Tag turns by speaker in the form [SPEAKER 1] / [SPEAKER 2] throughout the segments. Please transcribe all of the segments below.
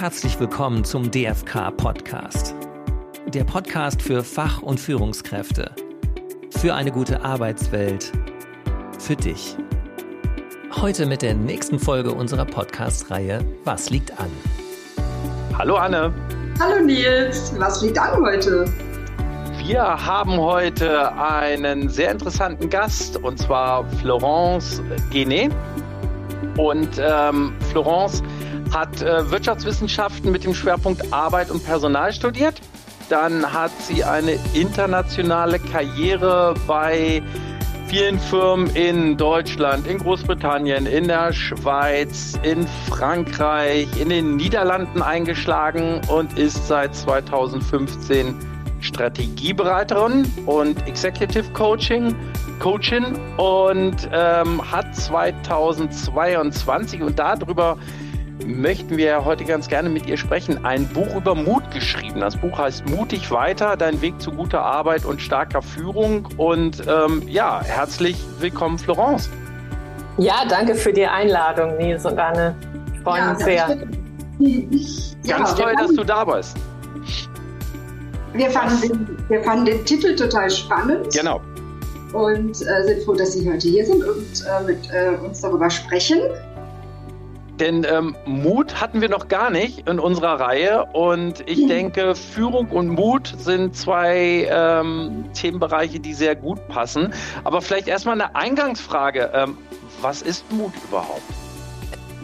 [SPEAKER 1] herzlich willkommen zum DFK Podcast. Der Podcast für Fach- und Führungskräfte. Für eine gute Arbeitswelt. Für dich. Heute mit der nächsten Folge unserer Podcast-Reihe Was liegt an?
[SPEAKER 2] Hallo Anne.
[SPEAKER 3] Hallo Nils. Was liegt an heute?
[SPEAKER 2] Wir haben heute einen sehr interessanten Gast und zwar Florence Genet. Und ähm, Florence hat äh, Wirtschaftswissenschaften mit dem Schwerpunkt Arbeit und Personal studiert. Dann hat sie eine internationale Karriere bei vielen Firmen in Deutschland, in Großbritannien, in der Schweiz, in Frankreich, in den Niederlanden eingeschlagen und ist seit 2015 Strategieberaterin und Executive Coaching, Coachin und ähm, hat 2022 und darüber möchten wir heute ganz gerne mit ihr sprechen. Ein Buch über Mut geschrieben. Das Buch heißt Mutig weiter, dein Weg zu guter Arbeit und starker Führung. Und ähm, ja, herzlich willkommen, Florence.
[SPEAKER 4] Ja, danke für die Einladung, Nils und Anne. Ich freue ja, mich sehr.
[SPEAKER 2] Ganz toll, dass du da bist.
[SPEAKER 3] Wir fanden, den, wir fanden den Titel total spannend.
[SPEAKER 2] Genau.
[SPEAKER 3] Und äh, sind froh, dass Sie heute hier sind und äh, mit äh, uns darüber sprechen.
[SPEAKER 2] Denn ähm, Mut hatten wir noch gar nicht in unserer Reihe. Und ich mhm. denke, Führung und Mut sind zwei ähm, Themenbereiche, die sehr gut passen. Aber vielleicht erstmal eine Eingangsfrage. Ähm, was ist Mut überhaupt?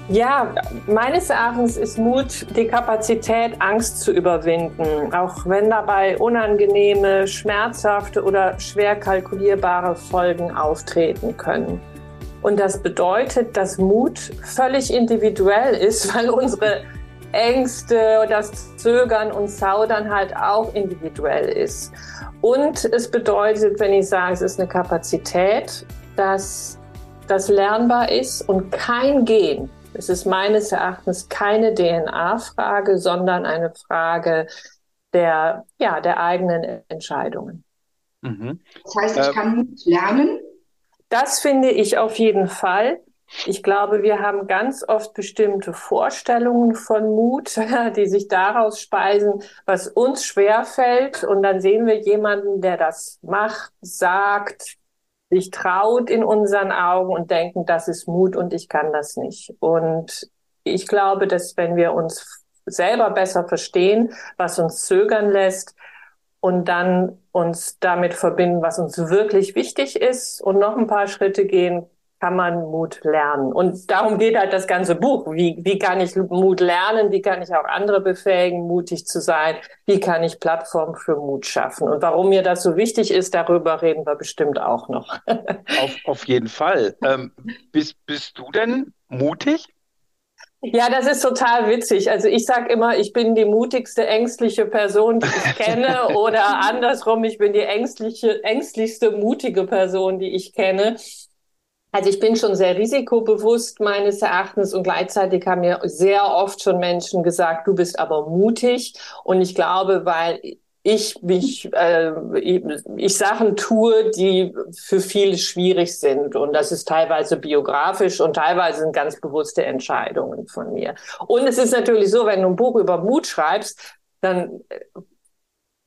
[SPEAKER 4] Ja, meines Erachtens ist Mut die Kapazität, Angst zu überwinden, auch wenn dabei unangenehme, schmerzhafte oder schwer kalkulierbare Folgen auftreten können. Und das bedeutet, dass Mut völlig individuell ist, weil unsere Ängste, das Zögern und Zaudern halt auch individuell ist. Und es bedeutet, wenn ich sage, es ist eine Kapazität, dass das lernbar ist und kein Gen. Es ist meines Erachtens keine DNA-Frage, sondern eine Frage der, ja, der eigenen Entscheidungen.
[SPEAKER 3] Mhm. Das heißt, ich äh, kann Mut lernen?
[SPEAKER 4] Das finde ich auf jeden Fall. Ich glaube, wir haben ganz oft bestimmte Vorstellungen von Mut, die sich daraus speisen, was uns schwerfällt. Und dann sehen wir jemanden, der das macht, sagt, sich traut in unseren Augen und denken, das ist Mut und ich kann das nicht. Und ich glaube, dass wenn wir uns selber besser verstehen, was uns zögern lässt, und dann uns damit verbinden, was uns wirklich wichtig ist und noch ein paar Schritte gehen, kann man Mut lernen. Und darum geht halt das ganze Buch. Wie, wie kann ich Mut lernen? Wie kann ich auch andere befähigen, mutig zu sein? Wie kann ich Plattformen für Mut schaffen? Und warum mir das so wichtig ist, darüber reden wir bestimmt auch noch.
[SPEAKER 2] auf, auf jeden Fall. Ähm, bist, bist du denn mutig?
[SPEAKER 4] Ja, das ist total witzig. Also ich sage immer, ich bin die mutigste, ängstliche Person, die ich kenne. oder andersrum, ich bin die ängstliche, ängstlichste, mutige Person, die ich kenne. Also ich bin schon sehr risikobewusst meines Erachtens und gleichzeitig haben mir sehr oft schon Menschen gesagt, du bist aber mutig. Und ich glaube, weil ich mich, äh, ich Sachen tue, die für viele schwierig sind. Und das ist teilweise biografisch und teilweise sind ganz bewusste Entscheidungen von mir. Und es ist natürlich so, wenn du ein Buch über Mut schreibst, dann äh,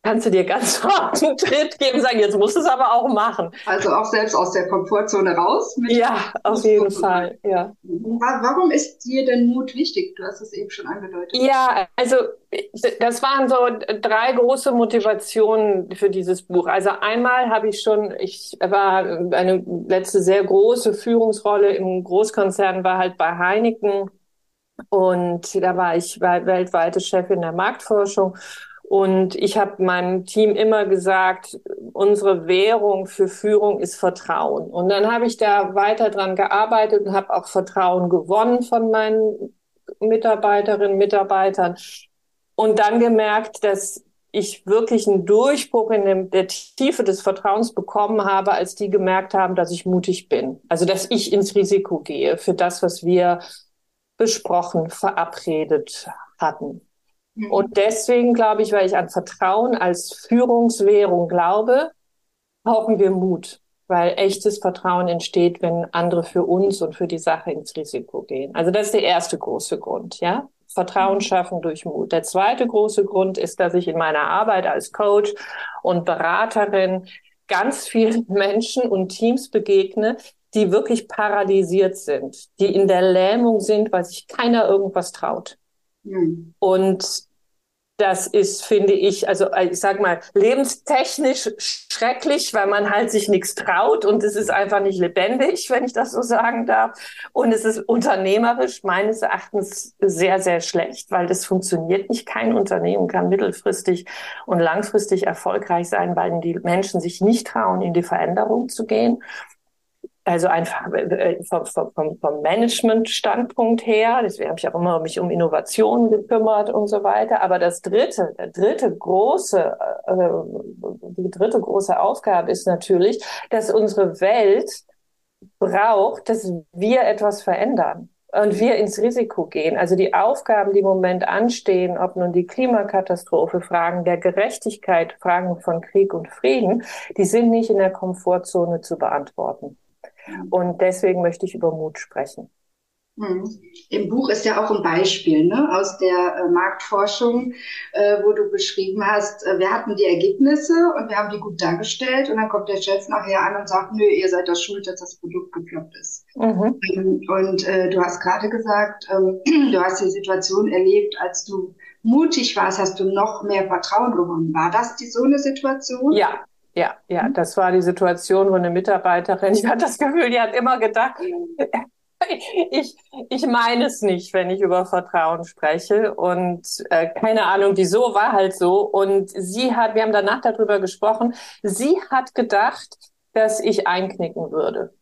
[SPEAKER 4] kannst du dir ganz hart einen Tritt geben und sagen, jetzt musst du es aber auch machen.
[SPEAKER 3] Also auch selbst aus der Komfortzone raus?
[SPEAKER 4] ja, auf jeden Fall, ja.
[SPEAKER 3] Warum ist dir denn Mut wichtig? Du hast es eben schon angedeutet.
[SPEAKER 4] Ja, also das waren so drei große Motivationen für dieses Buch. Also einmal habe ich schon, ich war eine letzte sehr große Führungsrolle im Großkonzern, war halt bei Heineken und da war ich weltweite Chefin der Marktforschung und ich habe meinem Team immer gesagt, unsere Währung für Führung ist Vertrauen. Und dann habe ich da weiter dran gearbeitet und habe auch Vertrauen gewonnen von meinen Mitarbeiterinnen, Mitarbeitern. Und dann gemerkt, dass ich wirklich einen Durchbruch in der Tiefe des Vertrauens bekommen habe, als die gemerkt haben, dass ich mutig bin. Also, dass ich ins Risiko gehe für das, was wir besprochen, verabredet hatten. Mhm. Und deswegen glaube ich, weil ich an Vertrauen als Führungswährung glaube, brauchen wir Mut, weil echtes Vertrauen entsteht, wenn andere für uns und für die Sache ins Risiko gehen. Also das ist der erste große Grund, ja. Vertrauen schaffen durch Mut. Der zweite große Grund ist, dass ich in meiner Arbeit als Coach und Beraterin ganz vielen Menschen und Teams begegne, die wirklich paralysiert sind, die in der Lähmung sind, weil sich keiner irgendwas traut. Mhm. Und das ist, finde ich, also äh, ich sag mal, lebenstechnisch schrecklich, weil man halt sich nichts traut und es ist einfach nicht lebendig, wenn ich das so sagen darf. Und es ist unternehmerisch meines Erachtens sehr, sehr schlecht, weil das funktioniert nicht. Kein Unternehmen kann mittelfristig und langfristig erfolgreich sein, weil die Menschen sich nicht trauen, in die Veränderung zu gehen. Also einfach äh, vom, vom, vom Management-Standpunkt her, deswegen habe ich auch immer mich um Innovationen gekümmert und so weiter. Aber das dritte, dritte große, äh, die dritte große Aufgabe ist natürlich, dass unsere Welt braucht, dass wir etwas verändern und wir ins Risiko gehen. Also die Aufgaben, die im Moment anstehen, ob nun die Klimakatastrophe, Fragen der Gerechtigkeit, Fragen von Krieg und Frieden, die sind nicht in der Komfortzone zu beantworten. Und deswegen möchte ich über Mut sprechen.
[SPEAKER 3] Hm. Im Buch ist ja auch ein Beispiel ne, aus der äh, Marktforschung, äh, wo du beschrieben hast, äh, wir hatten die Ergebnisse und wir haben die gut dargestellt und dann kommt der Chef nachher an und sagt, nö, ihr seid das schuld, dass das Produkt gefloppt ist. Mhm. Ähm, und äh, du hast gerade gesagt, ähm, du hast die Situation erlebt, als du mutig warst, hast du noch mehr Vertrauen gewonnen. War das die so eine Situation?
[SPEAKER 4] Ja, ja, ja, mhm. das war die Situation, wo eine Mitarbeiterin, ich hatte das Gefühl, die hat immer gedacht, ich, ich meine es nicht, wenn ich über Vertrauen spreche. Und äh, keine Ahnung, wieso, war halt so. Und sie hat, wir haben danach darüber gesprochen, sie hat gedacht, dass ich einknicken würde.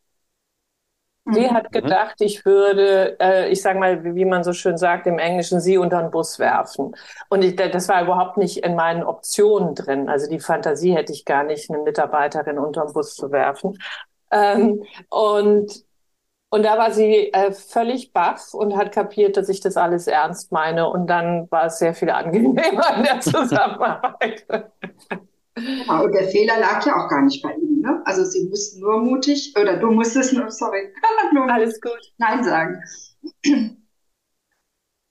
[SPEAKER 4] Sie mhm. hat gedacht, ich würde, äh, ich sage mal, wie man so schön sagt im Englischen, sie unter den Bus werfen. Und ich, das war überhaupt nicht in meinen Optionen drin. Also die Fantasie hätte ich gar nicht, eine Mitarbeiterin unter den Bus zu werfen. Ähm, und und da war sie äh, völlig baff und hat kapiert, dass ich das alles ernst meine. Und dann war es sehr viel angenehmer in der Zusammenarbeit.
[SPEAKER 3] Genau, und der Fehler lag ja auch gar nicht bei Ihnen. Ne? Also Sie mussten nur mutig, oder du musstest nur, sorry,
[SPEAKER 4] nur Alles gut.
[SPEAKER 3] Nein sagen.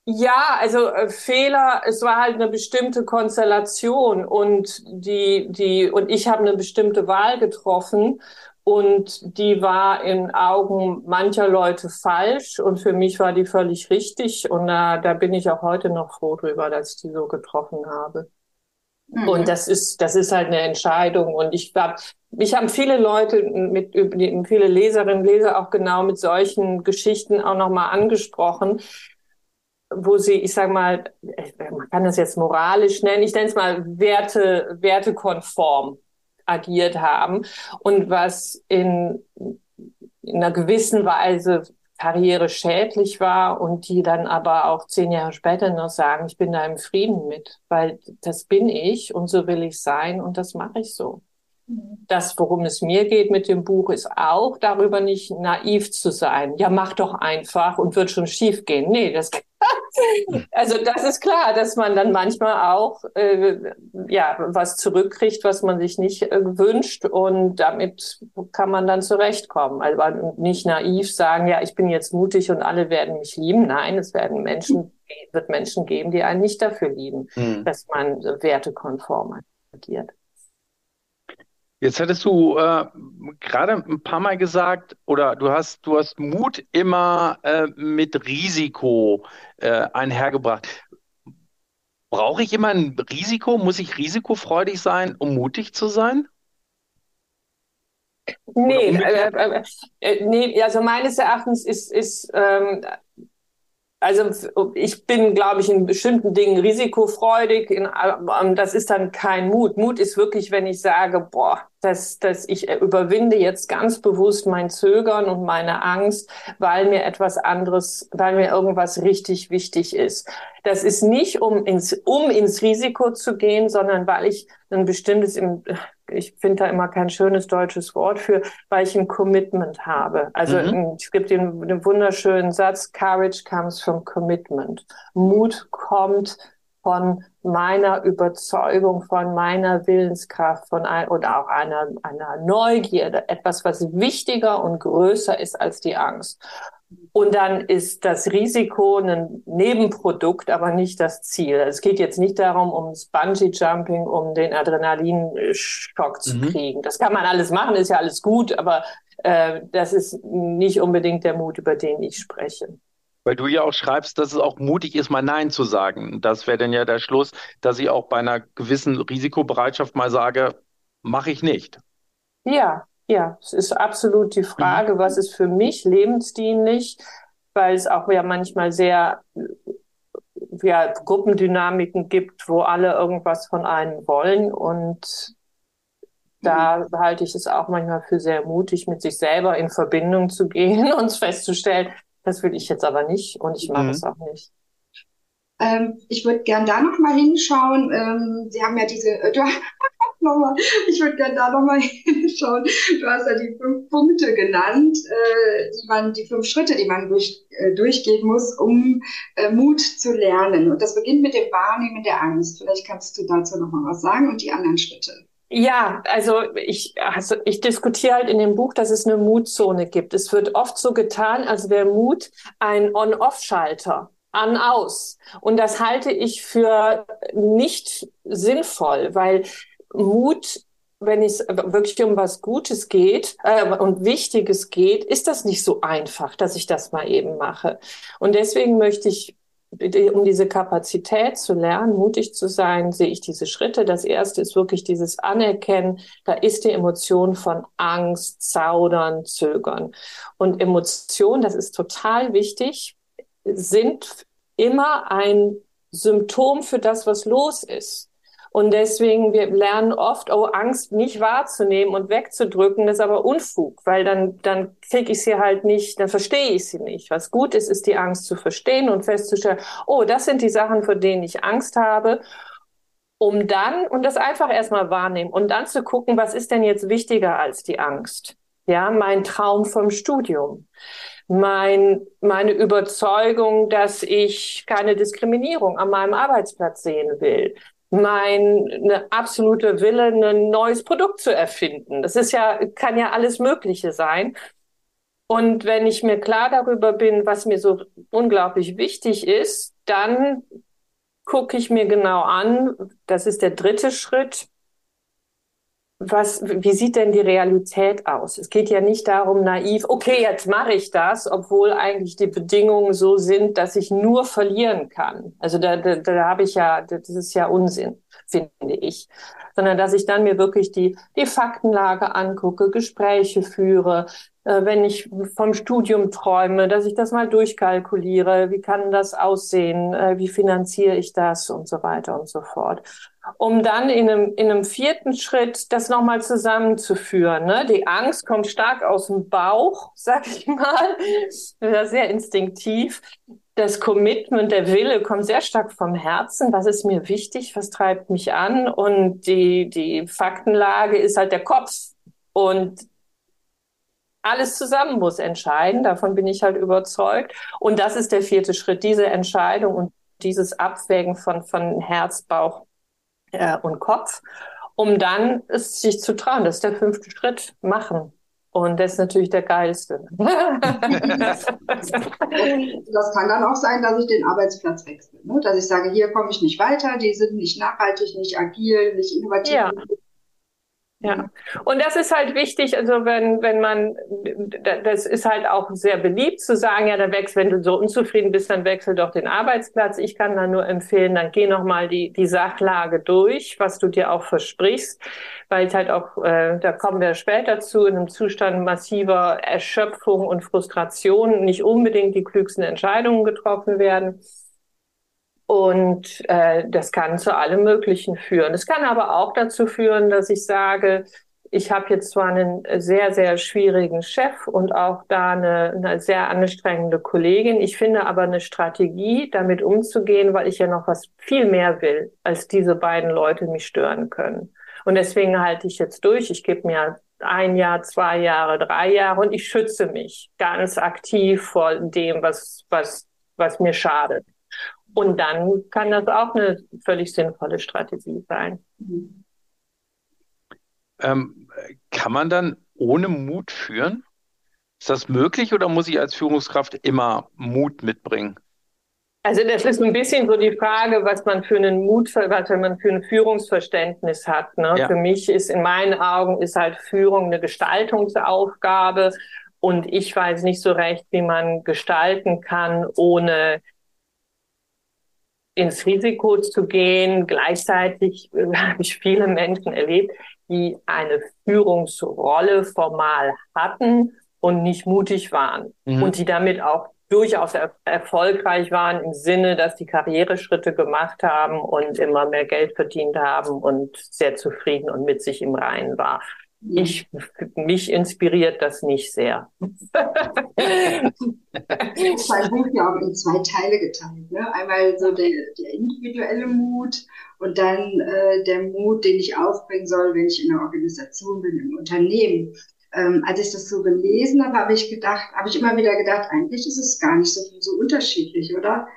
[SPEAKER 4] Ja, also äh, Fehler, es war halt eine bestimmte Konstellation und die, die, und ich habe eine bestimmte Wahl getroffen und die war in Augen mancher Leute falsch und für mich war die völlig richtig und da, da bin ich auch heute noch froh drüber, dass ich die so getroffen habe. Mhm. Und das ist, das ist halt eine Entscheidung. Und ich glaube, mich haben viele Leute mit, viele Leserinnen und Leser auch genau mit solchen Geschichten auch nochmal angesprochen, wo sie, ich sag mal, man kann das jetzt moralisch nennen, ich nenne es mal Werte, wertekonform agiert haben und was in, in einer gewissen Weise Karriere schädlich war und die dann aber auch zehn Jahre später noch sagen, ich bin da im Frieden mit, weil das bin ich und so will ich sein und das mache ich so. Mhm. Das, worum es mir geht mit dem Buch, ist auch darüber nicht naiv zu sein. Ja, mach doch einfach und wird schon schief gehen. Nee, das also das ist klar, dass man dann manchmal auch äh, ja was zurückkriegt, was man sich nicht äh, wünscht und damit kann man dann zurechtkommen. Also nicht naiv sagen, ja, ich bin jetzt mutig und alle werden mich lieben. Nein, es werden Menschen wird Menschen geben, die einen nicht dafür lieben, mhm. dass man wertekonform agiert.
[SPEAKER 2] Jetzt hattest du äh, gerade ein paar Mal gesagt, oder du hast, du hast Mut immer äh, mit Risiko äh, einhergebracht. Brauche ich immer ein Risiko? Muss ich risikofreudig sein, um mutig zu sein?
[SPEAKER 4] Nee, äh, äh, äh, nee, also meines Erachtens ist, ist ähm, also ich bin, glaube ich, in bestimmten Dingen risikofreudig. In, ähm, das ist dann kein Mut. Mut ist wirklich, wenn ich sage, boah, dass, dass ich überwinde jetzt ganz bewusst mein Zögern und meine Angst, weil mir etwas anderes, weil mir irgendwas richtig wichtig ist. Das ist nicht, um ins, um ins Risiko zu gehen, sondern weil ich ein bestimmtes, ich finde da immer kein schönes deutsches Wort für, weil ich ein Commitment habe. Also mhm. es gibt den, den wunderschönen Satz, Courage comes from commitment. Mut kommt von meiner Überzeugung, von meiner Willenskraft, von ein, oder auch einer, einer Neugierde, etwas, was wichtiger und größer ist als die Angst. Und dann ist das Risiko ein Nebenprodukt, aber nicht das Ziel. Es geht jetzt nicht darum, ums Bungee-Jumping, um den Adrenalinschock zu mhm. kriegen. Das kann man alles machen, ist ja alles gut, aber äh, das ist nicht unbedingt der Mut, über den ich spreche.
[SPEAKER 2] Weil du ja auch schreibst, dass es auch mutig ist, mal Nein zu sagen. Das wäre dann ja der Schluss, dass ich auch bei einer gewissen Risikobereitschaft mal sage, mache ich nicht.
[SPEAKER 4] Ja, ja, es ist absolut die Frage, mhm. was ist für mich lebensdienlich, weil es auch ja manchmal sehr ja, Gruppendynamiken gibt, wo alle irgendwas von einem wollen. Und da mhm. halte ich es auch manchmal für sehr mutig, mit sich selber in Verbindung zu gehen und festzustellen, das will ich jetzt aber nicht und ich mache mhm. es auch nicht.
[SPEAKER 3] Ähm, ich würde gern da noch mal hinschauen. Ähm, Sie haben ja diese, äh, du, nochmal, ich würde gerne da nochmal hinschauen. Du hast ja die fünf Punkte genannt, äh, die man, die fünf Schritte, die man durch, äh, durchgehen muss, um äh, Mut zu lernen. Und das beginnt mit dem Wahrnehmen der Angst. Vielleicht kannst du dazu nochmal was sagen und die anderen Schritte.
[SPEAKER 4] Ja, also ich, also ich diskutiere halt in dem Buch, dass es eine Mutzone gibt. Es wird oft so getan, als wäre Mut ein On-Off-Schalter an aus. Und das halte ich für nicht sinnvoll, weil Mut, wenn es wirklich um was Gutes geht äh, und Wichtiges geht, ist das nicht so einfach, dass ich das mal eben mache. Und deswegen möchte ich um diese Kapazität zu lernen, mutig zu sein, sehe ich diese Schritte. Das erste ist wirklich dieses Anerkennen. Da ist die Emotion von Angst, Zaudern, Zögern. Und Emotionen, das ist total wichtig, sind immer ein Symptom für das, was los ist. Und deswegen, wir lernen oft, oh, Angst nicht wahrzunehmen und wegzudrücken, das ist aber Unfug, weil dann, dann kriege ich sie halt nicht, dann verstehe ich sie nicht. Was gut ist, ist die Angst zu verstehen und festzustellen, oh, das sind die Sachen, vor denen ich Angst habe um dann, und das einfach erstmal wahrnehmen und dann zu gucken, was ist denn jetzt wichtiger als die Angst? Ja, mein Traum vom Studium, mein, meine Überzeugung, dass ich keine Diskriminierung an meinem Arbeitsplatz sehen will, mein ne, absolute Wille, ein neues Produkt zu erfinden. Das ist ja, kann ja alles Mögliche sein. Und wenn ich mir klar darüber bin, was mir so unglaublich wichtig ist, dann gucke ich mir genau an, das ist der dritte Schritt, was, wie sieht denn die Realität aus? Es geht ja nicht darum, naiv, okay, jetzt mache ich das, obwohl eigentlich die Bedingungen so sind, dass ich nur verlieren kann. Also da, da, da habe ich ja, das ist ja Unsinn, finde ich. Sondern dass ich dann mir wirklich die, die Faktenlage angucke, Gespräche führe, äh, wenn ich vom Studium träume, dass ich das mal durchkalkuliere, wie kann das aussehen, äh, wie finanziere ich das und so weiter und so fort um dann in einem, in einem vierten Schritt das nochmal zusammenzuführen. Ne? Die Angst kommt stark aus dem Bauch, sag ich mal, sehr instinktiv. Das Commitment, der Wille kommt sehr stark vom Herzen. Was ist mir wichtig? Was treibt mich an? Und die, die Faktenlage ist halt der Kopf. Und alles zusammen muss entscheiden. Davon bin ich halt überzeugt. Und das ist der vierte Schritt, diese Entscheidung und dieses Abwägen von, von Herz, Bauch äh, und Kopf, um dann es sich zu trauen. Das ist der fünfte Schritt, machen. Und das ist natürlich der geilste.
[SPEAKER 3] das kann dann auch sein, dass ich den Arbeitsplatz wechsle. Ne? Dass ich sage, hier komme ich nicht weiter, die sind nicht nachhaltig, nicht agil, nicht innovativ.
[SPEAKER 4] Ja. Ja, und das ist halt wichtig, also wenn, wenn man, das ist halt auch sehr beliebt zu sagen, ja, dann wechsel, wenn du so unzufrieden bist, dann wechsel doch den Arbeitsplatz. Ich kann da nur empfehlen, dann geh nochmal die, die Sachlage durch, was du dir auch versprichst, weil halt auch, äh, da kommen wir später zu, in einem Zustand massiver Erschöpfung und Frustration nicht unbedingt die klügsten Entscheidungen getroffen werden. Und äh, das kann zu allem Möglichen führen. Es kann aber auch dazu führen, dass ich sage, ich habe jetzt zwar einen sehr, sehr schwierigen Chef und auch da eine, eine sehr anstrengende Kollegin. Ich finde aber eine Strategie, damit umzugehen, weil ich ja noch was viel mehr will, als diese beiden Leute mich stören können. Und deswegen halte ich jetzt durch. Ich gebe mir ein Jahr, zwei Jahre, drei Jahre und ich schütze mich ganz aktiv vor dem, was, was, was mir schadet. Und dann kann das auch eine völlig sinnvolle Strategie sein.
[SPEAKER 2] Ähm, kann man dann ohne Mut führen? Ist das möglich oder muss ich als Führungskraft immer Mut mitbringen?
[SPEAKER 4] Also das ist ein bisschen so die Frage, was man für einen Mut, was man für ein Führungsverständnis hat. Ne? Ja. Für mich ist in meinen Augen ist halt Führung eine Gestaltungsaufgabe und ich weiß nicht so recht, wie man gestalten kann, ohne ins Risiko zu gehen. Gleichzeitig äh, habe ich viele Menschen erlebt, die eine Führungsrolle formal hatten und nicht mutig waren mhm. und die damit auch durchaus er erfolgreich waren im Sinne, dass die Karriereschritte gemacht haben und immer mehr Geld verdient haben und sehr zufrieden und mit sich im Reinen war. Ich, mich inspiriert das nicht sehr.
[SPEAKER 3] mein Buch ja auch in zwei Teile geteilt. Ne? Einmal so der, der individuelle Mut und dann äh, der Mut, den ich aufbringen soll, wenn ich in einer Organisation bin, im Unternehmen ähm, als ich das so gelesen habe, habe ich gedacht, habe ich immer wieder gedacht, eigentlich ist es gar nicht so, so unterschiedlich, oder?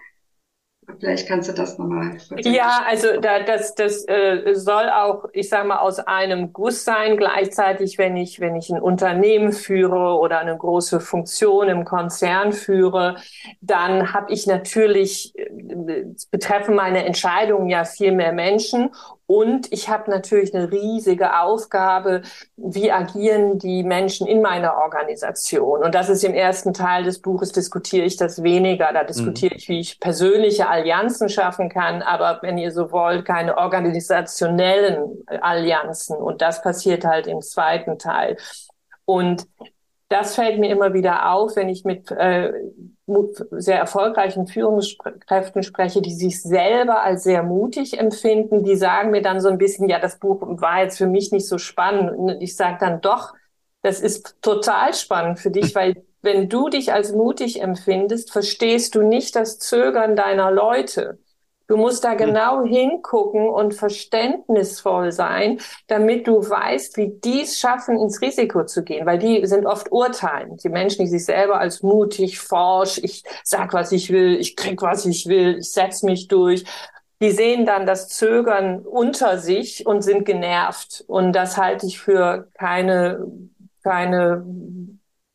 [SPEAKER 3] Vielleicht kannst du das nochmal.
[SPEAKER 4] Ja, also da, das, das äh, soll auch, ich sage mal, aus einem Guss sein. Gleichzeitig, wenn ich, wenn ich ein Unternehmen führe oder eine große Funktion im Konzern führe, dann habe ich natürlich äh, betreffen meine Entscheidungen ja viel mehr Menschen und ich habe natürlich eine riesige Aufgabe, wie agieren die Menschen in meiner Organisation. Und das ist im ersten Teil des Buches, diskutiere ich das weniger. Da diskutiere mhm. ich, wie ich persönliche Allianzen schaffen kann, aber wenn ihr so wollt, keine organisationellen Allianzen. Und das passiert halt im zweiten Teil. Und das fällt mir immer wieder auf, wenn ich mit äh, sehr erfolgreichen Führungskräften spreche, die sich selber als sehr mutig empfinden. Die sagen mir dann so ein bisschen, ja, das Buch war jetzt für mich nicht so spannend. Und ich sage dann doch, das ist total spannend für dich, weil wenn du dich als mutig empfindest, verstehst du nicht das Zögern deiner Leute. Du musst da hm. genau hingucken und verständnisvoll sein, damit du weißt, wie die es schaffen, ins Risiko zu gehen, weil die sind oft urteilend. Die Menschen, die sich selber als mutig, forsch, ich sag, was ich will, ich krieg, was ich will, ich setz mich durch, die sehen dann das Zögern unter sich und sind genervt. Und das halte ich für keine, keine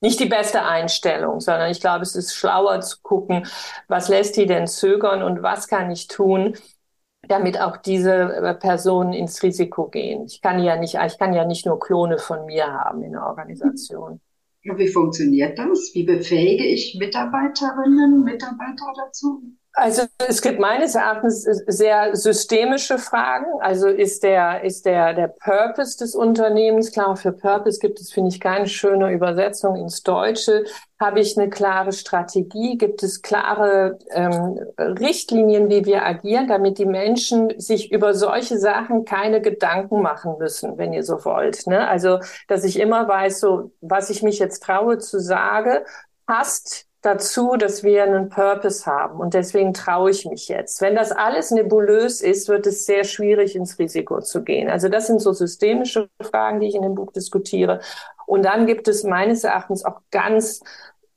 [SPEAKER 4] nicht die beste Einstellung, sondern ich glaube, es ist schlauer zu gucken, was lässt die denn zögern und was kann ich tun, damit auch diese äh, Personen ins Risiko gehen. Ich kann ja nicht, ich kann ja nicht nur Klone von mir haben in der Organisation.
[SPEAKER 3] Wie funktioniert das? Wie befähige ich Mitarbeiterinnen, Mitarbeiter dazu?
[SPEAKER 4] Also es gibt meines Erachtens sehr systemische Fragen. Also ist der, ist der, der Purpose des Unternehmens klar? Für Purpose gibt es, finde ich, keine schöne Übersetzung ins Deutsche. Habe ich eine klare Strategie? Gibt es klare ähm, Richtlinien, wie wir agieren, damit die Menschen sich über solche Sachen keine Gedanken machen müssen, wenn ihr so wollt? Ne? Also, dass ich immer weiß, so, was ich mich jetzt traue zu sagen, passt dazu, dass wir einen Purpose haben. Und deswegen traue ich mich jetzt. Wenn das alles nebulös ist, wird es sehr schwierig, ins Risiko zu gehen. Also das sind so systemische Fragen, die ich in dem Buch diskutiere. Und dann gibt es meines Erachtens auch ganz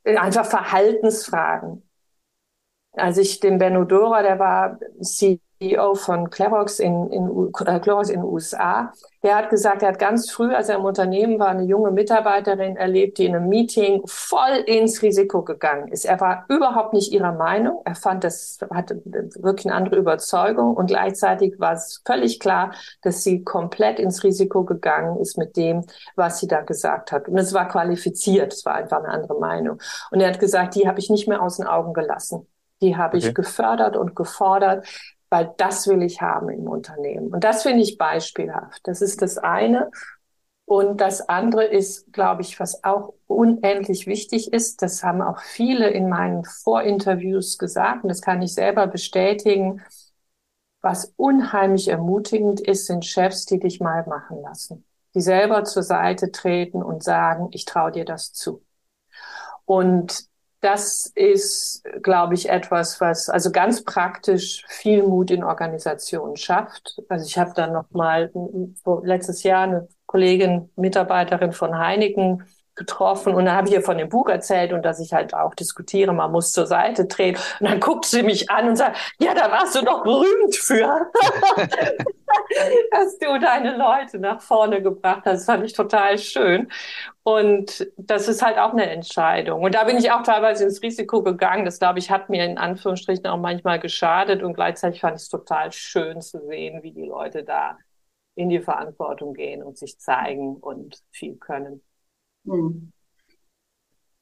[SPEAKER 4] äh, einfach Verhaltensfragen. Also ich, den Benno Dora, der war CEO von Clerox in, in, äh, Clorox in den USA, der hat gesagt, er hat ganz früh, als er im Unternehmen war, eine junge Mitarbeiterin erlebt, die in einem Meeting voll ins Risiko gegangen ist. Er war überhaupt nicht ihrer Meinung. Er fand, das hatte wirklich eine andere Überzeugung und gleichzeitig war es völlig klar, dass sie komplett ins Risiko gegangen ist mit dem, was sie da gesagt hat. Und es war qualifiziert. Es war einfach eine andere Meinung. Und er hat gesagt, die habe ich nicht mehr aus den Augen gelassen. Die habe okay. ich gefördert und gefordert weil das will ich haben im Unternehmen. Und das finde ich beispielhaft. Das ist das eine. Und das andere ist, glaube ich, was auch unendlich wichtig ist, das haben auch viele in meinen Vorinterviews gesagt, und das kann ich selber bestätigen, was unheimlich ermutigend ist, sind Chefs, die dich mal machen lassen, die selber zur Seite treten und sagen, ich traue dir das zu. Und das ist, glaube ich, etwas, was also ganz praktisch viel Mut in Organisationen schafft. Also ich habe dann noch mal letztes Jahr eine Kollegin, Mitarbeiterin von Heineken getroffen und dann habe ich ihr von dem Buch erzählt und dass ich halt auch diskutiere, man muss zur Seite drehen. Und dann guckt sie mich an und sagt, ja, da warst du doch berühmt für. dass du deine Leute nach vorne gebracht hast. Das fand ich total schön. Und das ist halt auch eine Entscheidung. Und da bin ich auch teilweise ins Risiko gegangen. Das, glaube ich, hat mir in Anführungsstrichen auch manchmal geschadet. Und gleichzeitig fand ich es total schön zu sehen, wie die Leute da in die Verantwortung gehen und sich zeigen und viel können.
[SPEAKER 2] Hm.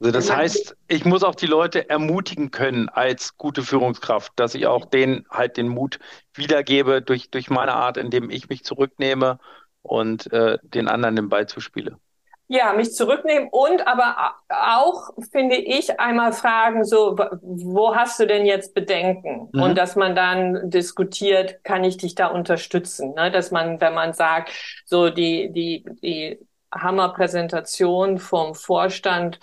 [SPEAKER 2] Also das heißt, ich muss auch die Leute ermutigen können als gute Führungskraft, dass ich auch denen halt den Mut wiedergebe durch, durch meine Art, indem ich mich zurücknehme und äh, den anderen den Ball zuspiele.
[SPEAKER 4] Ja, mich zurücknehmen und aber auch, finde ich, einmal fragen, so, wo hast du denn jetzt Bedenken? Mhm. Und dass man dann diskutiert, kann ich dich da unterstützen? Ne? Dass man, wenn man sagt, so die, die, die Hammerpräsentation vom Vorstand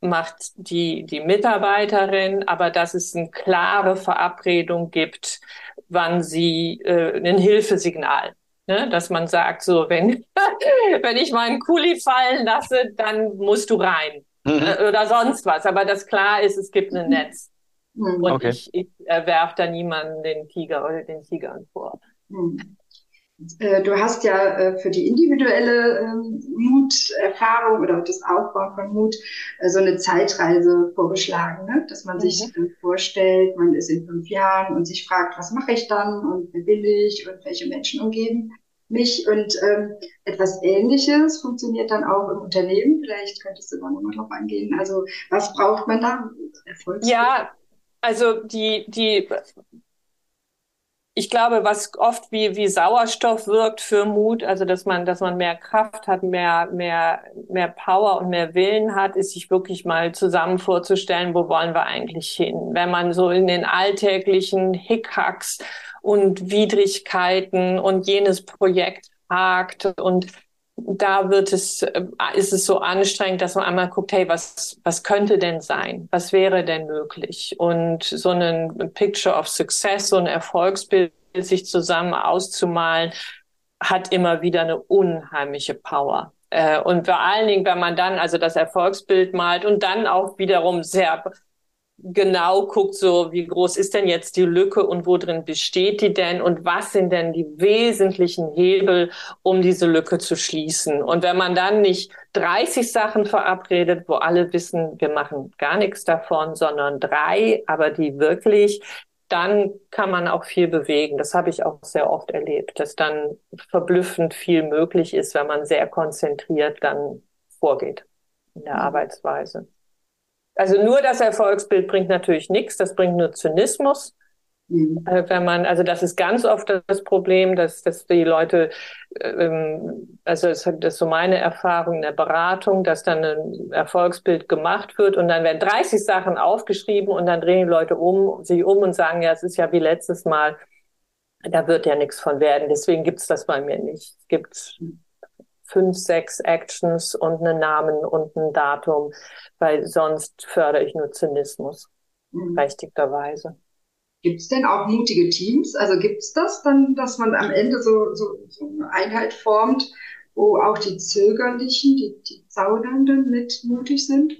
[SPEAKER 4] macht die, die Mitarbeiterin, aber dass es eine klare Verabredung gibt, wann sie äh, ein Hilfesignal. Ne? Dass man sagt, so, wenn, wenn ich meinen Kuli fallen lasse, dann musst du rein. Mhm. Äh, oder sonst was. Aber das klar ist, es gibt ein Netz. Mhm. Und okay. ich, ich äh, werfe da niemanden den Tiger oder den Tigern vor. Mhm.
[SPEAKER 3] Äh, du hast ja äh, für die individuelle ähm, Muterfahrung oder das Aufbauen von Mut äh, so eine Zeitreise vorgeschlagen, ne? dass man sich mhm. vorstellt, man ist in fünf Jahren und sich fragt, was mache ich dann und wer bin ich und welche Menschen umgeben mich. Und ähm, etwas Ähnliches funktioniert dann auch im Unternehmen. Vielleicht könntest du da nochmal drauf eingehen. Also was braucht man da?
[SPEAKER 4] Ja, also die, die ich glaube, was oft wie, wie Sauerstoff wirkt für Mut, also dass man, dass man mehr Kraft hat, mehr, mehr, mehr Power und mehr Willen hat, ist sich wirklich mal zusammen vorzustellen, wo wollen wir eigentlich hin? Wenn man so in den alltäglichen Hickhacks und Widrigkeiten und jenes Projekt hakt und da wird es, äh, ist es so anstrengend, dass man einmal guckt, hey, was, was könnte denn sein? Was wäre denn möglich? Und so ein Picture of Success, so ein Erfolgsbild sich zusammen auszumalen, hat immer wieder eine unheimliche Power. Äh, und vor allen Dingen, wenn man dann also das Erfolgsbild malt und dann auch wiederum sehr genau guckt, so wie groß ist denn jetzt die Lücke und wo drin besteht die denn und was sind denn die wesentlichen Hebel, um diese Lücke zu schließen. Und wenn man dann nicht 30 Sachen verabredet, wo alle wissen, wir machen gar nichts davon, sondern drei, aber die wirklich, dann kann man auch viel bewegen. Das habe ich auch sehr oft erlebt, dass dann verblüffend viel möglich ist, wenn man sehr konzentriert dann vorgeht in der mhm. Arbeitsweise. Also nur das Erfolgsbild bringt natürlich nichts, das bringt nur Zynismus. Mhm. Äh, wenn man, also das ist ganz oft das Problem, dass, dass die Leute, ähm, also das ist so meine Erfahrung in der Beratung, dass dann ein Erfolgsbild gemacht wird und dann werden 30 Sachen aufgeschrieben und dann drehen die Leute um, sich um und sagen, ja, es ist ja wie letztes Mal, da wird ja nichts von werden. Deswegen gibt's das bei mir nicht. Es gibt fünf, sechs Actions und einen Namen und ein Datum, weil sonst fördere ich nur Zynismus, mhm. berechtigterweise.
[SPEAKER 3] Gibt es denn auch mutige Teams? Also gibt es das dann, dass man am Ende so, so, so eine Einheit formt, wo auch die Zögerlichen, die, die Zaudernden mit mutig sind?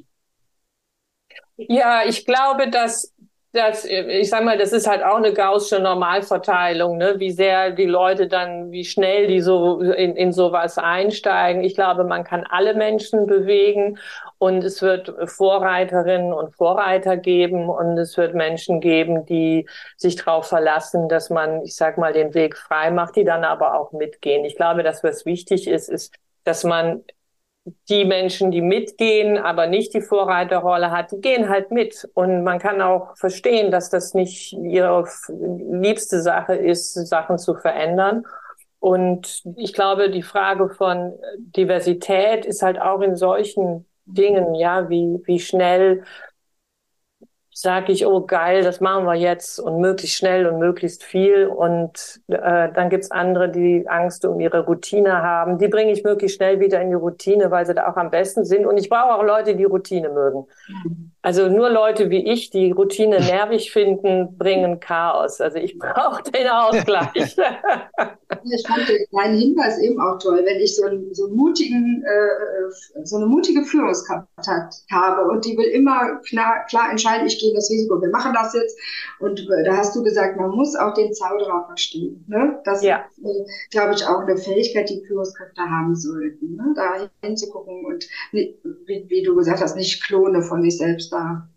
[SPEAKER 4] Ja, ich glaube, dass das, ich sag mal, das ist halt auch eine gaußsche Normalverteilung, ne? wie sehr die Leute dann, wie schnell die so in, in sowas einsteigen. Ich glaube, man kann alle Menschen bewegen und es wird Vorreiterinnen und Vorreiter geben und es wird Menschen geben, die sich darauf verlassen, dass man, ich sag mal, den Weg frei macht, die dann aber auch mitgehen. Ich glaube, dass was wichtig ist, ist, dass man die Menschen, die mitgehen, aber nicht die Vorreiterrolle hat, die gehen halt mit. Und man kann auch verstehen, dass das nicht ihre liebste Sache ist, Sachen zu verändern. Und ich glaube, die Frage von Diversität ist halt auch in solchen Dingen, ja, wie, wie schnell sage ich, oh geil, das machen wir jetzt und möglichst schnell und möglichst viel. Und äh, dann gibt's andere, die Angst um ihre Routine haben. Die bringe ich möglichst schnell wieder in die Routine, weil sie da auch am besten sind. Und ich brauche auch Leute, die Routine mögen. Also nur Leute wie ich, die Routine nervig finden, bringen Chaos. Also ich brauche den Ausgleich.
[SPEAKER 3] ich fand deinen Hinweis eben auch toll, wenn ich so, einen, so, einen mutigen, äh, so eine mutige Führungskraft habe und die will immer klar, klar entscheiden, ich gehe das Risiko, wir machen das jetzt. Und äh, da hast du gesagt, man muss auch den Zauderer verstehen. Ne? Das ja. ist, äh, glaube ich, auch eine Fähigkeit, die Führungskräfte haben sollten. Ne? Da hinzugucken und, wie, wie du gesagt hast, nicht Klone von sich selbst da.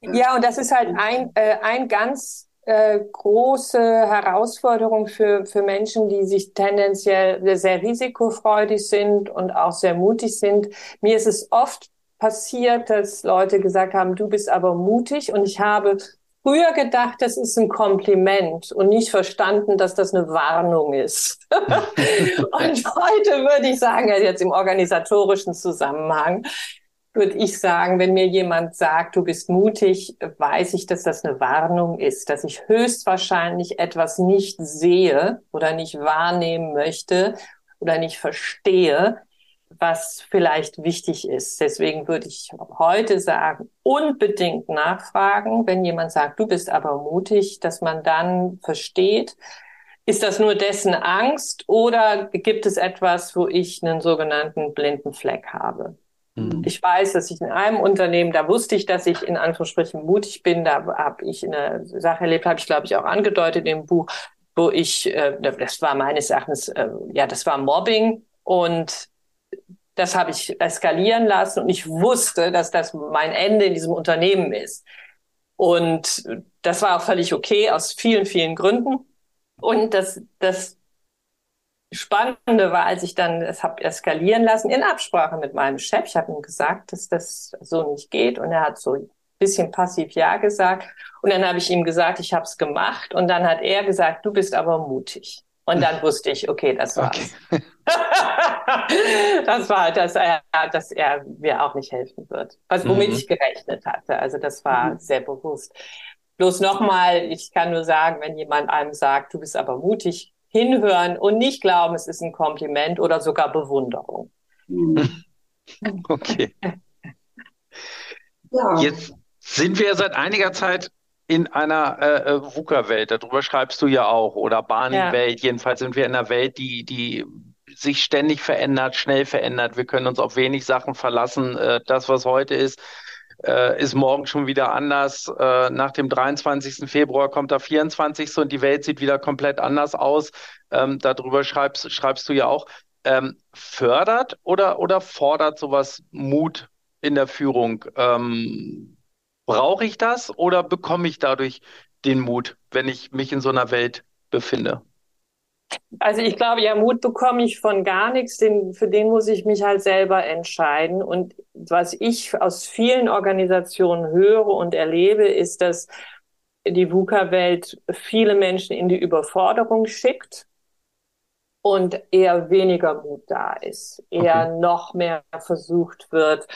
[SPEAKER 4] Ja, und das ist halt ein, äh, ein ganz äh, große Herausforderung für, für Menschen, die sich tendenziell sehr risikofreudig sind und auch sehr mutig sind. Mir ist es oft passiert, dass Leute gesagt haben, du bist aber mutig und ich habe früher gedacht, das ist ein Kompliment und nicht verstanden, dass das eine Warnung ist. und heute würde ich sagen, jetzt im organisatorischen Zusammenhang, würde ich sagen, wenn mir jemand sagt, du bist mutig, weiß ich, dass das eine Warnung ist, dass ich höchstwahrscheinlich etwas nicht sehe oder nicht wahrnehmen möchte oder nicht verstehe, was vielleicht wichtig ist. Deswegen würde ich heute sagen, unbedingt nachfragen, wenn jemand sagt, du bist aber mutig, dass man dann versteht, ist das nur dessen Angst oder gibt es etwas, wo ich einen sogenannten blinden Fleck habe? Mhm. Ich weiß, dass ich in einem Unternehmen, da wusste ich, dass ich in Anführungsstrichen mutig bin. Da habe ich eine Sache erlebt, habe ich glaube ich auch angedeutet im Buch, wo ich, äh, das war meines Erachtens, äh, ja, das war Mobbing und das habe ich eskalieren lassen und ich wusste, dass das mein Ende in diesem Unternehmen ist. Und das war auch völlig okay aus vielen, vielen Gründen. Und das, das Spannende war, als ich dann es habe eskalieren lassen, in Absprache mit meinem Chef. Ich habe ihm gesagt, dass das so nicht geht. Und er hat so ein bisschen passiv Ja gesagt. Und dann habe ich ihm gesagt, ich habe es gemacht. Und dann hat er gesagt, du bist aber mutig. Und dann wusste ich, okay, das war's. Okay. das war, dass er, dass er mir auch nicht helfen wird. Was, womit mhm. ich gerechnet hatte. Also das war mhm. sehr bewusst. Bloß nochmal, ich kann nur sagen, wenn jemand einem sagt, du bist aber mutig, hinhören und nicht glauben, es ist ein Kompliment oder sogar Bewunderung.
[SPEAKER 2] Okay. Ja. Jetzt sind wir seit einiger Zeit in einer äh, äh VUCA-Welt. Darüber schreibst du ja auch. Oder Barney-Welt. Ja. Jedenfalls sind wir in einer Welt, die, die sich ständig verändert, schnell verändert. Wir können uns auf wenig Sachen verlassen. Äh, das, was heute ist, äh, ist morgen schon wieder anders. Äh, nach dem 23. Februar kommt der 24. und die Welt sieht wieder komplett anders aus. Ähm, darüber schreibst, schreibst du ja auch. Ähm, fördert oder, oder fordert sowas Mut in der Führung? Ähm, Brauche ich das oder bekomme ich dadurch den Mut, wenn ich mich in so einer Welt befinde?
[SPEAKER 4] Also ich glaube, ja, Mut bekomme ich von gar nichts, den, für den muss ich mich halt selber entscheiden. Und was ich aus vielen Organisationen höre und erlebe, ist, dass die VUCA-Welt viele Menschen in die Überforderung schickt und eher weniger Mut da ist, eher okay. noch mehr versucht wird,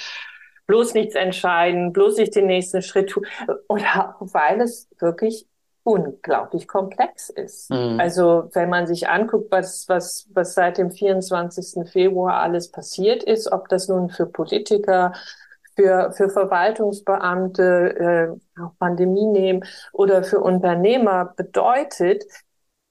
[SPEAKER 4] bloß nichts entscheiden, bloß nicht den nächsten Schritt tun. Oder weil es wirklich unglaublich komplex ist. Mhm. Also wenn man sich anguckt, was, was, was seit dem 24. Februar alles passiert ist, ob das nun für Politiker, für, für Verwaltungsbeamte, äh, auch Pandemie nehmen oder für Unternehmer bedeutet,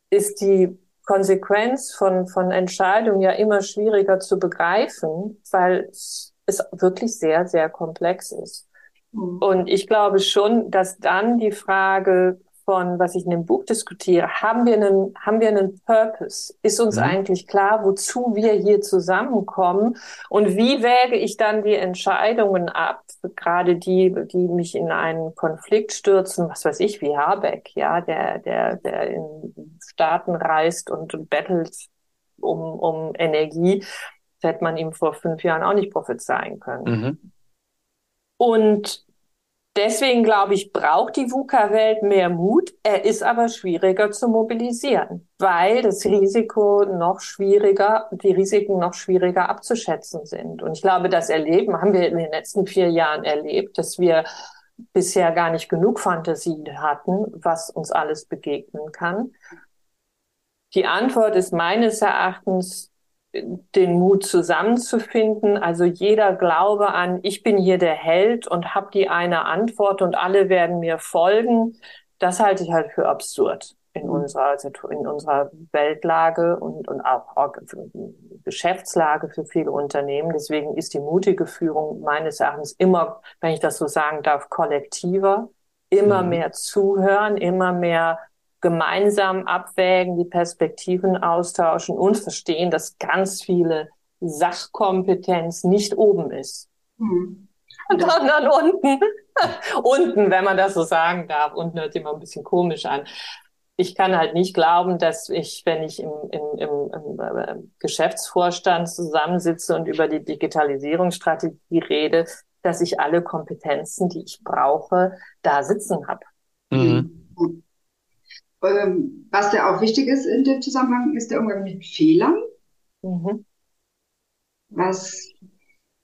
[SPEAKER 4] ist die Konsequenz von, von Entscheidungen ja immer schwieriger zu begreifen, weil es wirklich sehr, sehr komplex ist. Mhm. Und ich glaube schon, dass dann die Frage von, was ich in dem Buch diskutiere, haben wir einen, haben wir einen Purpose? Ist uns mhm. eigentlich klar, wozu wir hier zusammenkommen? Und wie wäge ich dann die Entscheidungen ab? Gerade die, die mich in einen Konflikt stürzen, was weiß ich, wie Habeck, ja, der, der, der in Staaten reist und bettelt um, um Energie. Das hätte man ihm vor fünf Jahren auch nicht prophezeien können. Mhm. Und Deswegen glaube ich, braucht die VUCA-Welt mehr Mut. Er ist aber schwieriger zu mobilisieren, weil das Risiko noch schwieriger, die Risiken noch schwieriger abzuschätzen sind. Und ich glaube, das Erleben haben wir in den letzten vier Jahren erlebt, dass wir bisher gar nicht genug Fantasie hatten, was uns alles begegnen kann. Die Antwort ist meines Erachtens den Mut zusammenzufinden. Also jeder Glaube an, ich bin hier der Held und habe die eine Antwort und alle werden mir folgen, das halte ich halt für absurd in mhm. unserer, in unserer Weltlage und, und auch, auch Geschäftslage für viele Unternehmen. Deswegen ist die mutige Führung meines Erachtens immer, wenn ich das so sagen darf, kollektiver, immer mhm. mehr zuhören, immer mehr gemeinsam abwägen, die Perspektiven austauschen und verstehen, dass ganz viele Sachkompetenz nicht oben ist, mhm. sondern unten. unten, wenn man das so sagen darf. Unten hört sich immer ein bisschen komisch an. Ich kann halt nicht glauben, dass ich, wenn ich im, im, im, im äh, Geschäftsvorstand zusammensitze und über die Digitalisierungsstrategie rede, dass ich alle Kompetenzen, die ich brauche, da sitzen habe. Mhm.
[SPEAKER 3] Ähm, was ja auch wichtig ist in dem Zusammenhang, ist der Umgang mit Fehlern. Mhm. Was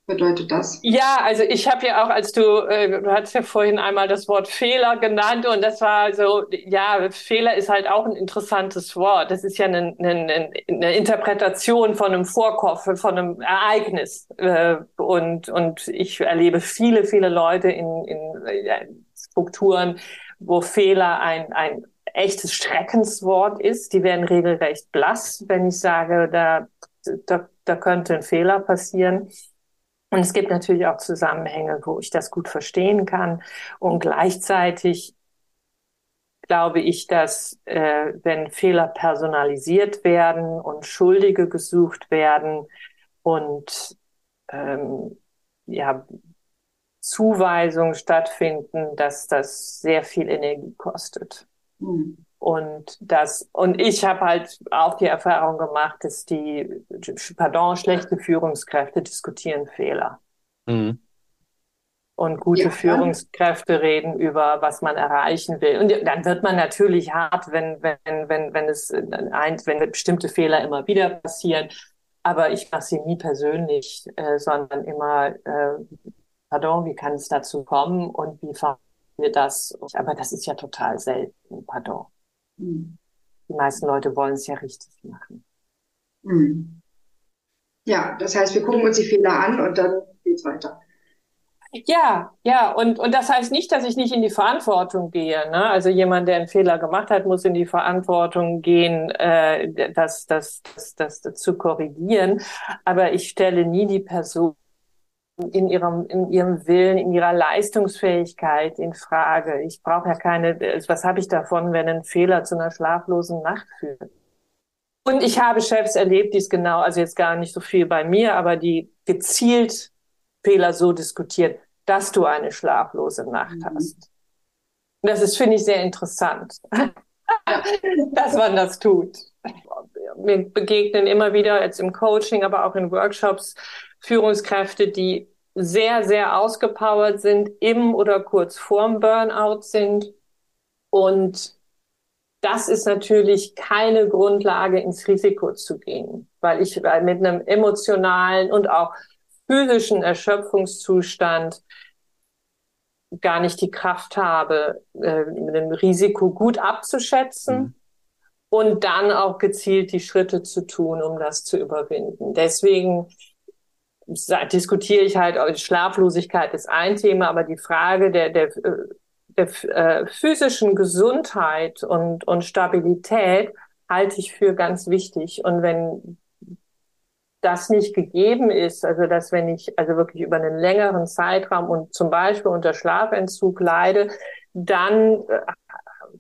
[SPEAKER 3] bedeutet das?
[SPEAKER 4] Ja, also ich habe ja auch, als du, äh, du hast ja vorhin einmal das Wort Fehler genannt und das war so, ja, Fehler ist halt auch ein interessantes Wort. Das ist ja eine, eine, eine Interpretation von einem Vorkopf, von einem Ereignis. Äh, und, und ich erlebe viele, viele Leute in, in äh, Strukturen, wo Fehler ein, ein echtes Schreckenswort ist. Die werden regelrecht blass, wenn ich sage, da, da, da könnte ein Fehler passieren. Und es gibt natürlich auch Zusammenhänge, wo ich das gut verstehen kann. Und gleichzeitig glaube ich, dass äh, wenn Fehler personalisiert werden und Schuldige gesucht werden und ähm, ja, Zuweisungen stattfinden, dass das sehr viel Energie kostet. Mhm. Und das, und ich habe halt auch die Erfahrung gemacht, dass die, pardon, schlechte Führungskräfte diskutieren Fehler. Mhm. Und gute ja, Führungskräfte reden über, was man erreichen will. Und dann wird man natürlich hart, wenn, wenn, wenn, wenn es ein, wenn bestimmte Fehler immer wieder passieren. Aber ich mache sie nie persönlich, äh, sondern immer, äh, pardon, wie kann es dazu kommen und wie wir das. Aber das ist ja total selten, pardon. Mhm. Die meisten Leute wollen es ja richtig machen.
[SPEAKER 3] Mhm. Ja, das heißt, wir gucken uns die Fehler an und dann geht's weiter.
[SPEAKER 4] Ja, ja, und, und das heißt nicht, dass ich nicht in die Verantwortung gehe. Ne? Also jemand, der einen Fehler gemacht hat, muss in die Verantwortung gehen, äh, das, das, das, das, das zu korrigieren. Aber ich stelle nie die Person in ihrem, in ihrem Willen, in ihrer Leistungsfähigkeit in Frage. Ich brauche ja keine, was habe ich davon, wenn ein Fehler zu einer schlaflosen Nacht führt? Und ich habe Chefs erlebt, die es genau, also jetzt gar nicht so viel bei mir, aber die gezielt Fehler so diskutiert, dass du eine schlaflose Nacht mhm. hast. Und das ist, finde ich, sehr interessant, dass man das tut. Mir begegnen immer wieder jetzt im Coaching, aber auch in Workshops Führungskräfte, die sehr, sehr ausgepowert sind, im oder kurz vorm Burnout sind. Und das ist natürlich keine Grundlage, ins Risiko zu gehen, weil ich mit einem emotionalen und auch physischen Erschöpfungszustand gar nicht die Kraft habe, äh, mit dem Risiko gut abzuschätzen mhm. und dann auch gezielt die Schritte zu tun, um das zu überwinden. Deswegen diskutiere ich halt, Schlaflosigkeit ist ein Thema, aber die Frage der, der, der äh, physischen Gesundheit und, und Stabilität halte ich für ganz wichtig. Und wenn das nicht gegeben ist, also dass wenn ich also wirklich über einen längeren Zeitraum und zum Beispiel unter Schlafentzug leide, dann äh,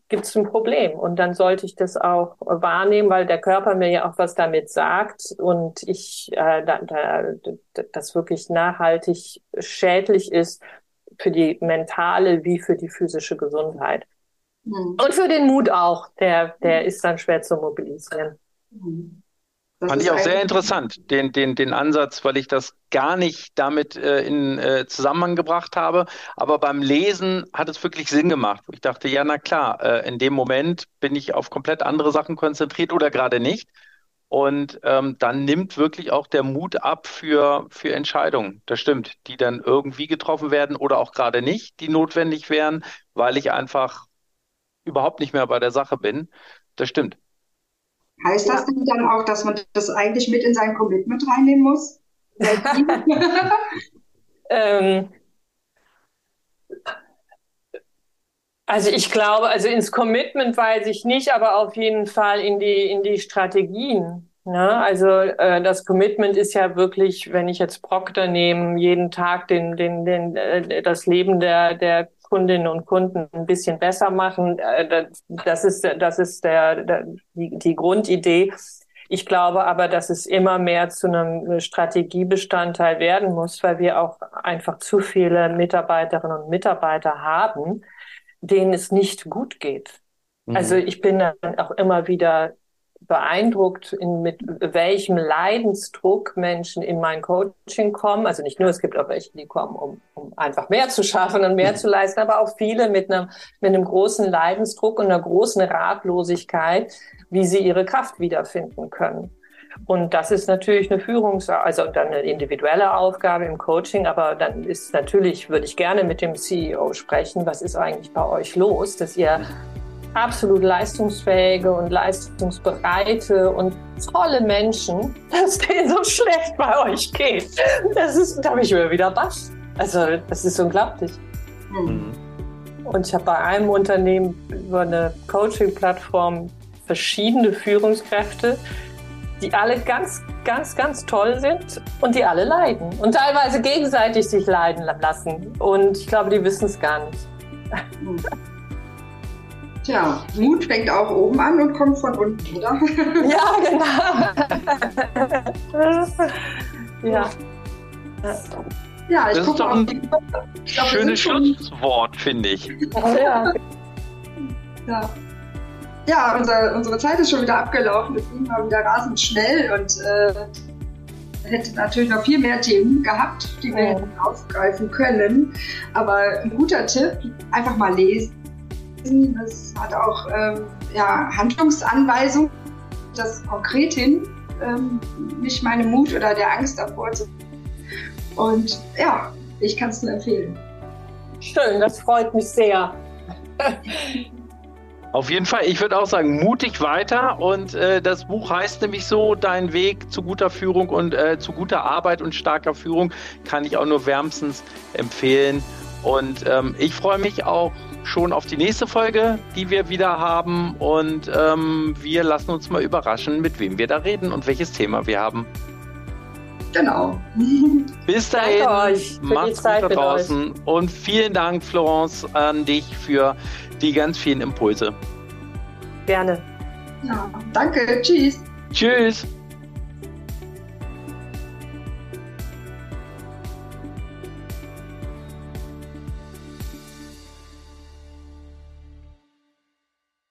[SPEAKER 4] gibt es ein Problem. Und dann sollte ich das auch wahrnehmen, weil der Körper mir ja auch was damit sagt und ich äh, da, da, das wirklich nachhaltig schädlich ist für die mentale wie für die physische Gesundheit. Mhm. Und für den Mut auch, der, der ist dann schwer zu mobilisieren.
[SPEAKER 2] Mhm. Das Fand ich auch sehr interessant, den, den, den Ansatz, weil ich das gar nicht damit äh, in äh, Zusammenhang gebracht habe. Aber beim Lesen hat es wirklich Sinn gemacht. Ich dachte, ja, na klar, äh, in dem Moment bin ich auf komplett andere Sachen konzentriert oder gerade nicht. Und ähm, dann nimmt wirklich auch der Mut ab für, für Entscheidungen. Das stimmt, die dann irgendwie getroffen werden oder auch gerade nicht, die notwendig wären, weil ich einfach überhaupt nicht mehr bei der Sache bin. Das stimmt.
[SPEAKER 3] Heißt das denn dann auch, dass man das eigentlich mit in sein Commitment reinnehmen muss?
[SPEAKER 4] ähm, also ich glaube, also ins Commitment weiß ich nicht, aber auf jeden Fall in die, in die Strategien. Ne? Also äh, das Commitment ist ja wirklich, wenn ich jetzt Procter nehme, jeden Tag den, den, den, äh, das Leben der, der Kundinnen und Kunden ein bisschen besser machen. Äh, das ist, das ist der, der, die, die Grundidee. Ich glaube aber, dass es immer mehr zu einem Strategiebestandteil werden muss, weil wir auch einfach zu viele Mitarbeiterinnen und Mitarbeiter haben, denen es nicht gut geht. Mhm. Also ich bin dann auch immer wieder beeindruckt, in, mit welchem Leidensdruck Menschen in mein Coaching kommen. Also nicht nur, es gibt auch welche, die kommen, um, um einfach mehr zu schaffen und mehr zu leisten, aber auch viele mit einem, mit einem großen Leidensdruck und einer großen Ratlosigkeit, wie sie ihre Kraft wiederfinden können. Und das ist natürlich eine Führungs-, also dann eine individuelle Aufgabe im Coaching, aber dann ist natürlich, würde ich gerne mit dem CEO sprechen, was ist eigentlich bei euch los, dass ihr absolut leistungsfähige und leistungsbereite und tolle Menschen, dass denen so schlecht bei euch geht. Das ist, da habe ich immer wieder Bass. Also, das ist unglaublich. Mhm. Und ich habe bei einem Unternehmen über eine Coaching-Plattform verschiedene Führungskräfte, die alle ganz, ganz, ganz toll sind und die alle leiden und teilweise gegenseitig sich leiden lassen. Und ich glaube, die wissen es gar nicht. Mhm.
[SPEAKER 3] Tja, Mut fängt auch oben an und kommt von unten, oder?
[SPEAKER 4] Ja, genau. ja.
[SPEAKER 2] Ja, ich das ist doch ein die, schönes Schlusswort, finde ich.
[SPEAKER 3] Ja. ja. Ja, unser, unsere Zeit ist schon wieder abgelaufen. Es ging mal wieder rasend schnell und äh, hätte natürlich noch viel mehr Themen gehabt, die wir ja. aufgreifen können. Aber ein guter Tipp, einfach mal lesen es hat auch ähm, ja, Handlungsanweisungen, das konkret hin, ähm, nicht meine Mut oder der Angst davor zu. Und ja, ich kann es nur empfehlen.
[SPEAKER 4] Schön, das freut mich sehr.
[SPEAKER 2] Auf jeden Fall, ich würde auch sagen, mutig weiter. Und äh, das Buch heißt nämlich so, Dein Weg zu guter Führung und äh, zu guter Arbeit und starker Führung kann ich auch nur wärmstens empfehlen. Und ähm, ich freue mich auch schon auf die nächste Folge, die wir wieder haben. Und ähm, wir lassen uns mal überraschen, mit wem wir da reden und welches Thema wir haben.
[SPEAKER 3] Genau.
[SPEAKER 2] Bis dahin, euch macht's gut da draußen. Euch. Und vielen Dank, Florence, an dich für die ganz vielen Impulse.
[SPEAKER 4] Gerne.
[SPEAKER 3] Ja, danke. Tschüss.
[SPEAKER 2] Tschüss.